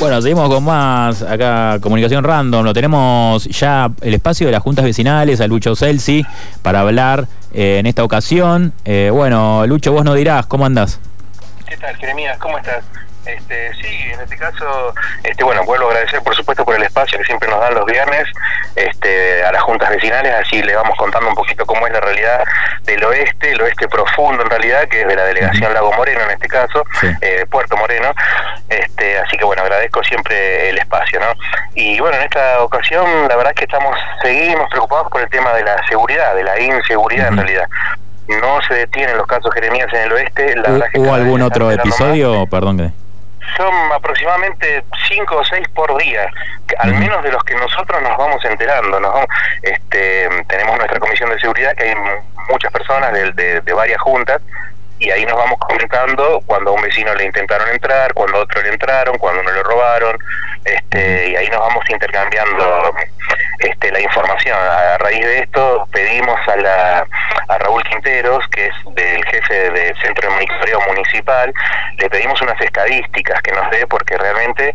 Bueno, seguimos con más acá, comunicación random. Lo tenemos ya el espacio de las juntas vecinales, a Lucho Celsi, para hablar eh, en esta ocasión. Eh, bueno, Lucho, vos nos dirás, ¿cómo andás? ¿Qué tal, Jeremías? ¿Cómo estás? Este, sí, en este caso, este, bueno, vuelvo a agradecer por supuesto por el espacio que siempre nos dan los viernes este, a las juntas vecinales, así le vamos contando un poquito cómo es la realidad del oeste, el oeste profundo en realidad, que es de la delegación Lago Moreno en este caso, eh, Puerto Moreno, este, así que bueno, agradezco siempre el espacio, ¿no? Y bueno, en esta ocasión la verdad es que estamos, seguimos preocupados por el tema de la seguridad, de la inseguridad en realidad no se detienen los casos Jeremías en el oeste. La verdad ¿Hubo algún otro episodio? Perdón son aproximadamente cinco o seis por día, al menos de los que nosotros nos vamos enterando. Nos este, tenemos nuestra comisión de seguridad, que hay muchas personas de, de, varias juntas, y ahí nos vamos comentando cuando a un vecino le intentaron entrar, cuando a otro le entraron, cuando uno le robaron, este, y ahí nos vamos intercambiando este, la información. A raíz de esto pedimos a, la, que es del jefe del Centro de Monitoreo Municipal, le pedimos unas estadísticas que nos dé, porque realmente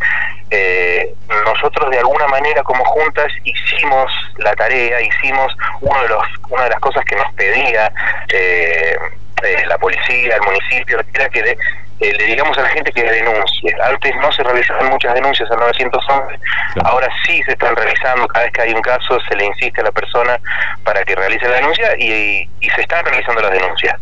eh, nosotros de alguna manera como juntas hicimos la tarea, hicimos uno de los, una de las cosas que nos pedía eh, eh, la policía, el municipio, era que de, eh, le digamos a la gente que denuncie. Antes no se realizaban muchas denuncias al 911, ahora sí se están realizando, cada vez que hay un caso se le insiste a la persona para que realice la denuncia y, se están realizando las denuncias.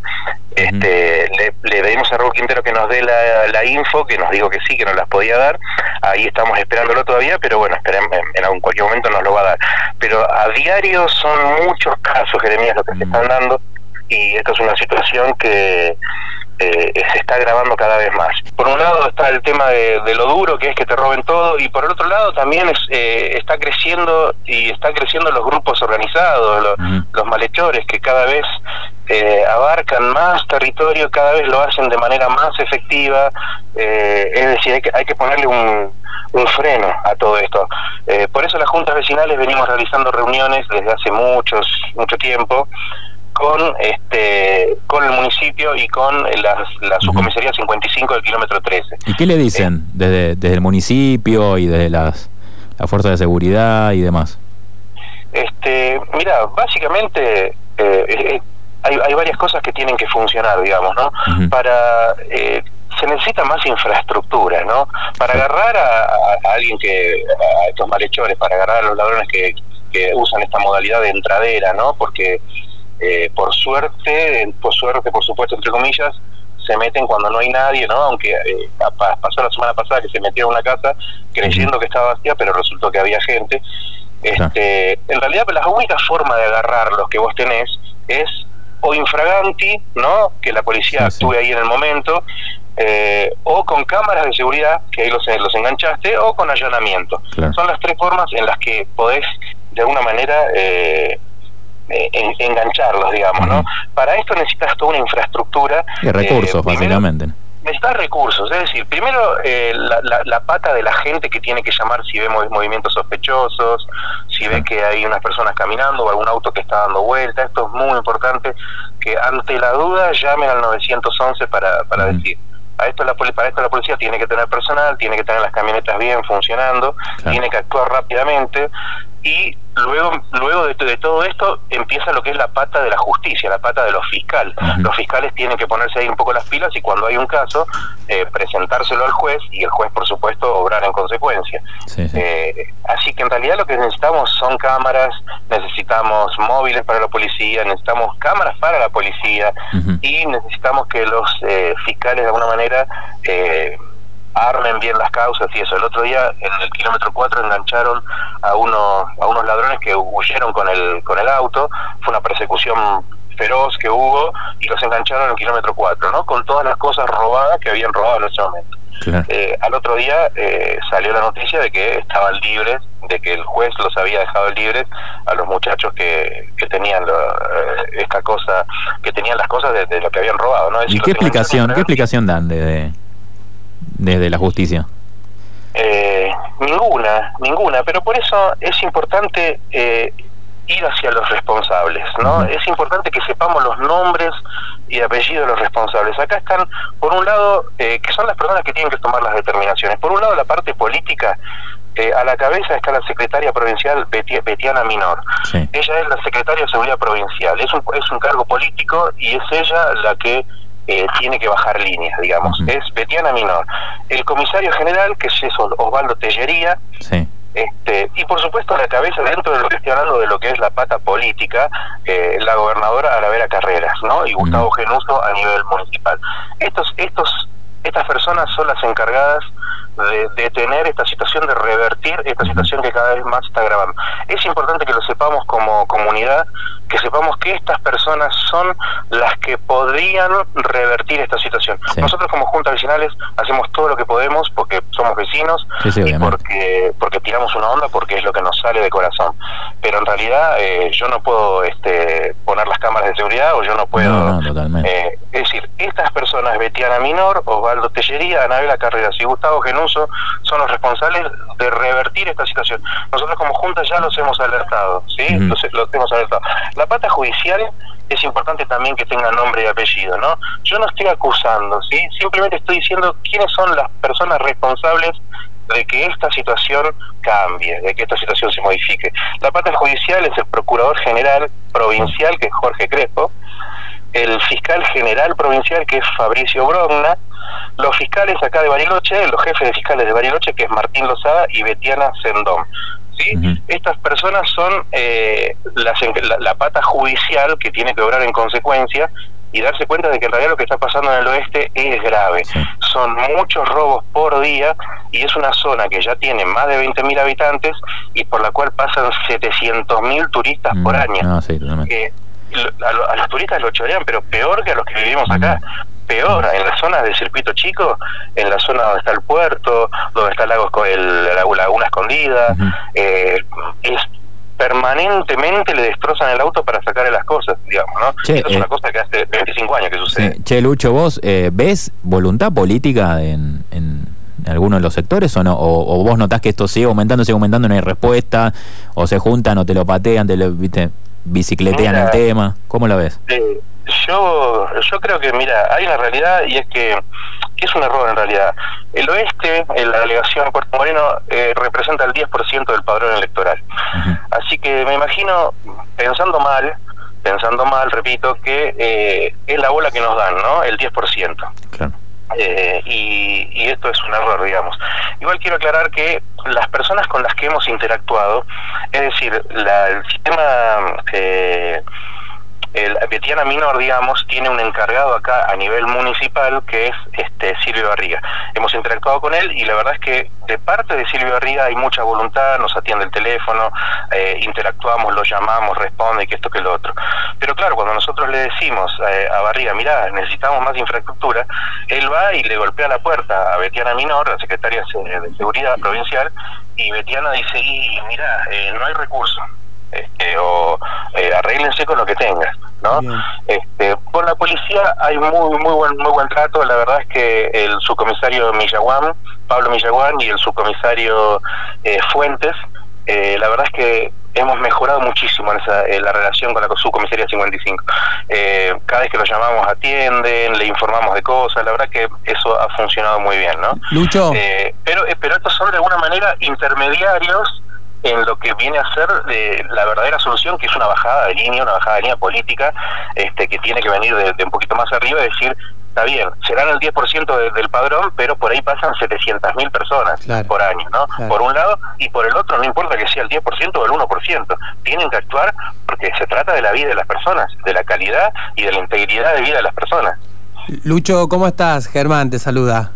este, le, le, pedimos a Raúl Quintero que nos dé la, info, que nos dijo que sí, que nos las podía dar, ahí estamos esperándolo todavía, pero bueno, esperemos, en, en cualquier momento nos lo va a dar. Pero a diario son muchos casos, Jeremías, los que se están dando, y esta es una situación que eh, se está agravando cada vez más. Por un lado está el tema de, lo duro que es que te roben todo y por el otro lado también es, eh, está creciendo y está creciendo los grupos organizados, los malhechores que cada vez eh, abarcan más territorio, cada vez lo hacen de manera más efectiva, es decir, hay que, hay que ponerle un, un freno a todo esto. por eso las juntas vecinales venimos realizando reuniones desde hace muchos mucho tiempo con este con el municipio y con la, la subcomisaría 55 del kilómetro 13. ¿Y qué le dicen eh, desde, desde el municipio y desde las, las fuerzas de seguridad y demás? Este, mira, básicamente eh, eh, hay, hay, varias cosas que tienen que funcionar, digamos, ¿no? Para se necesita más infraestructura, ¿no? Para agarrar a, alguien que a estos malhechores, para agarrar a los ladrones que, que usan esta modalidad de entradera, ¿no? Porque eh, por suerte, por suerte, por supuesto, entre comillas, se meten cuando no hay nadie, ¿no? Aunque eh, pasó la semana pasada que se metió en una casa creyendo que estaba vacía, pero resultó que había gente. Este, en realidad, la única forma de agarrar los que vos tenés es o infraganti, ¿no? Que la policía actúe ahí en el momento, eh, o con cámaras de seguridad, que ahí los, los enganchaste, o con allanamiento. Son las tres formas en las que podés, de alguna manera, eh, eh, engancharlos, digamos, ¿no? Para esto necesitas toda una infraestructura. Y recursos, eh, básicamente. Necesitas recursos, es decir, primero eh, la, pata de la gente que tiene que llamar si ve movimientos sospechosos, si ve que hay unas personas caminando o algún auto que está dando vuelta. Esto es muy importante, que ante la duda llamen al 911 para, para decir a esto la para esto la policía tiene que tener personal, tiene que tener las camionetas bien funcionando, tiene que actuar rápidamente y luego luego de, todo esto empieza lo que es la pata de la justicia, la pata de los fiscales. Los fiscales tienen que ponerse ahí un poco las pilas y cuando hay un caso eh, presentárselo al juez y el juez por supuesto obrar en consecuencia. Eh, así que en realidad lo que necesitamos son cámaras, necesitamos móviles para la policía, necesitamos cámaras para la policía y necesitamos que los eh, fiscales de alguna manera armen bien las causas y eso. El otro día en el kilómetro 4 engancharon a unos, a unos ladrones que huyeron con el, con el auto, fue una persecución feroz que hubo y los engancharon en el kilómetro 4, ¿no? Con todas las cosas robadas que habían robado en ese momento. Eh, al otro día eh, salió la noticia de que estaban libres, de que el juez los había dejado libres a los muchachos que, que tenían eh, esta cosa, que tenían las cosas de, lo que habían robado, ¿no? ¿Y qué explicación, qué explicación dan de, desde la justicia? Eh, ninguna, ninguna, pero por eso es importante eh, ir hacia los responsables, ¿no? Es importante que sepamos los nombres y apellidos de los responsables. Acá están, por un lado, eh, que son las personas que tienen que tomar las determinaciones. Por un lado, la parte política, eh, a la cabeza está la secretaria provincial Betiana Minor. Ella es la secretaria de Seguridad Provincial. Es un, es un cargo político y es ella la que eh, tiene que bajar líneas, digamos. Es Betiana Minor. El comisario general, que es Osvaldo Tellería. Este, y por supuesto la cabeza dentro de lo que estoy hablando de lo que es la pata política, eh, la gobernadora Aravera Carreras, ¿no? Y Gustavo Genuso a nivel municipal. Estos, estos, estas personas son las encargadas de detener esta situación, de revertir esta situación que cada vez más está agravando. Es importante que lo sepamos como comunidad, que sepamos que estas personas son las que podrían revertir esta situación. Nosotros como juntas vecinales hacemos todo lo que podemos porque somos vecinos y porque porque tiramos una onda porque es lo que nos sale de corazón. Pero en realidad eh, yo no puedo este, poner las cámaras de seguridad o yo no puedo... Eh, es decir, estas personas, Betiana Minor, Osvaldo Tellería, Anabela Carreras y Gustavo Genú, son los responsables de revertir esta situación. Nosotros como Junta ya los hemos alertado, ¿sí? los, hemos alertado. La pata judicial es importante también que tenga nombre y apellido, ¿no? Yo no estoy acusando, ¿sí? Simplemente estoy diciendo quiénes son las personas responsables de que esta situación cambie, de que esta situación se modifique. La pata judicial es el Procurador General Provincial, que es Jorge Crespo, el Fiscal General Provincial, que es Fabricio Brogna, los fiscales acá de Bariloche, los jefes de fiscales de Bariloche, que es Martín Lozada y Betiana Sendón. ¿sí? Estas personas son eh, la, pata judicial que tiene que obrar en consecuencia y darse cuenta de que en realidad lo que está pasando en el oeste es grave. Son muchos robos por día y es una zona que ya tiene más de 20.000 habitantes y por la cual pasan 700.000 turistas por mm, año. A, los turistas lo chorean, pero peor que a los que vivimos acá peor, en la zona del circuito chico, en la zona donde está el puerto, donde está el lago, el, la laguna escondida, eh, es permanentemente le destrozan el auto para sacarle las cosas, digamos, ¿no? es una eh, cosa que hace 25 años que sucede. Che, Lucho, ¿vos eh, ves voluntad política en, en alguno de los sectores o no? O, vos notás que esto sigue aumentando, sigue aumentando, no hay respuesta? ¿O se juntan o te lo patean, te lo ¿viste? Bicicletean el tema? ¿Cómo lo ves? yo, yo creo que, mira, hay una realidad y es que, es un error en realidad. El oeste, en la delegación de Puerto Moreno, eh, representa el 10% del padrón electoral. Así que me imagino, pensando mal, pensando mal, repito, que eh, es la bola que nos dan, ¿no? El 10%. Claro. Eh, y, y, esto es un error, digamos. Igual quiero aclarar que las personas con las que hemos interactuado, es decir, la, el sistema eh, el Betiana Minor, digamos, tiene un encargado acá a nivel municipal que es este Silvio Barriga. Hemos interactuado con él y la verdad es que de parte de Silvio Barriga hay mucha voluntad, nos atiende el teléfono, eh, interactuamos, lo llamamos, responde que esto que lo otro. Pero claro, cuando nosotros le decimos eh, a Barriga, mira, necesitamos más infraestructura, él va y le golpea la puerta a Betiana Minor, la secretaria de Seguridad Provincial, y Betiana dice, y mira, eh, no hay recursos este, o eh, arréglense con lo que tengas, ¿no? Este, con la policía hay muy muy buen muy buen trato, la verdad es que el subcomisario Millaguán, Pablo Millaguán y el subcomisario eh, Fuentes, eh, la verdad es que hemos mejorado muchísimo en, esa, la relación con la subcomisaría 55. Eh, cada vez que lo llamamos atienden, le informamos de cosas, la verdad que eso ha funcionado muy bien, ¿no? Lucho. pero, pero estos son de alguna manera intermediarios en lo que viene a ser de la verdadera solución, que es una bajada de línea, una bajada de línea política, este, que tiene que venir de, un poquito más arriba y decir, está bien, serán el 10% del padrón, pero por ahí pasan 700.000 personas por año, ¿no? Por un lado, y por el otro, no importa que sea el 10% o el 1%, tienen que actuar porque se trata de la vida de las personas, de la calidad y de la integridad de vida de las personas. Lucho, ¿cómo estás? Germán te saluda.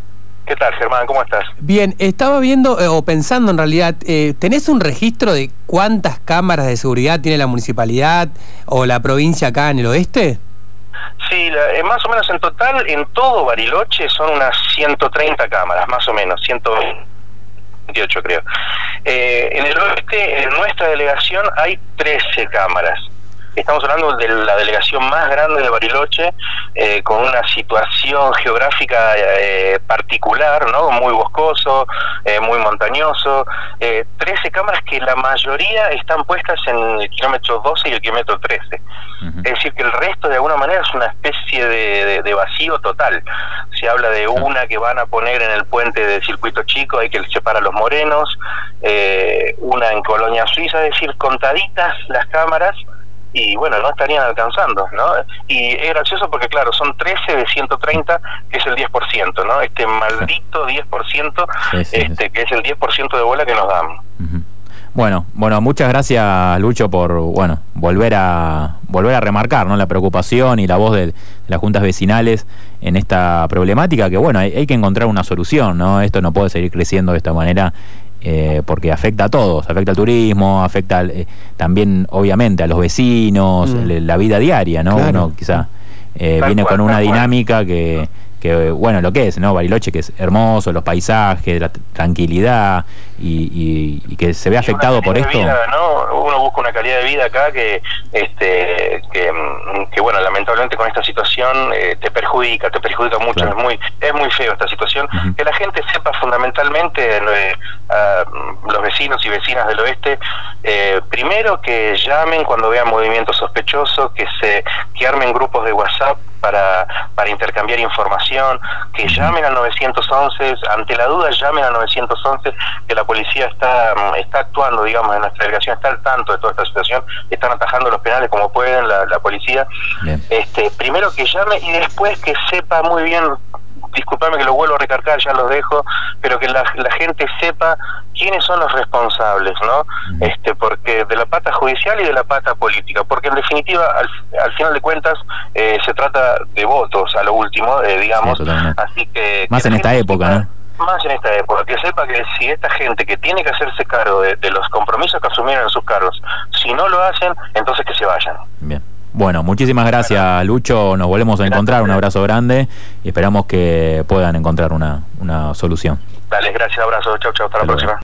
¿Qué tal, Germán? ¿Cómo estás? Bien, estaba viendo, eh, o pensando en realidad, eh, ¿tenés un registro de cuántas cámaras de seguridad tiene la municipalidad o la provincia acá en el oeste? Sí, eh, más o menos en total, en todo Bariloche son unas 130 cámaras, más o menos, 128 creo. en el oeste, en nuestra delegación, hay 13 cámaras. Estamos hablando de la delegación más grande de Bariloche, eh, con una situación geográfica eh, particular, ¿no? Muy boscoso, eh, muy montañoso. 13 cámaras que la mayoría están puestas en el kilómetro 12 y el kilómetro 13. Es decir, que el resto de alguna manera es una especie de, vacío total. Se habla de una que van a poner en el puente del circuito chico, hay que separar a los morenos, una en Colonia Suiza, es decir, contaditas las cámaras y bueno, no estarían alcanzando, ¿no? Y es gracioso porque, claro, son 13 de 130, que es el 10%, ¿no? Este maldito 10%, este, que es el 10% de bola que nos dan. Bueno, bueno, muchas gracias Lucho por bueno volver a volver a remarcar ¿no? la preocupación y la voz de, las juntas vecinales en esta problemática que bueno hay, hay, que encontrar una solución, ¿no? Esto no puede seguir creciendo de esta manera eh, porque afecta a todos, afecta al turismo, afecta eh, también obviamente a los vecinos, mm. la vida diaria, ¿no? Uno quizá eh, viene con una dinámica que, que, bueno, lo que es, ¿no? Bariloche, que es hermoso, los paisajes, la tranquilidad y, que se ve afectado por esto. Uno busca una calidad de vida acá que, este, que, bueno, lamentablemente con esta situación te perjudica, te perjudica mucho, es muy es muy feo esta situación. Que la gente sepa fundamentalmente los vecinos y vecinas del oeste, eh, primero que llamen cuando vean movimientos sospechosos, que se que armen grupos de WhatsApp para, para intercambiar información, que llamen al 911, ante la duda llamen al 911, que la policía está, está actuando, digamos, en nuestra delegación está al tanto de toda esta situación, están atajando los penales como pueden la, la policía. Este, primero que llame y después que sepa muy bien disculpame que lo vuelvo a recargar, ya los dejo, pero que la, gente sepa quiénes son los responsables, ¿no? Este, porque de la pata judicial y de la pata política, porque en definitiva, al, final de cuentas, eh, se trata de votos a lo último, eh, digamos, así que... Más en esta época, ¿no? Más en esta época, que sepa que si esta gente que tiene que hacerse cargo de, de los compromisos que asumieron en sus cargos, si no lo hacen, entonces que se vayan. Bien. Bueno, muchísimas gracias Lucho, nos volvemos a encontrar, un abrazo grande. Y esperamos que puedan encontrar una, una solución. Dale, gracias, abrazo, chau, chau, hasta la próxima.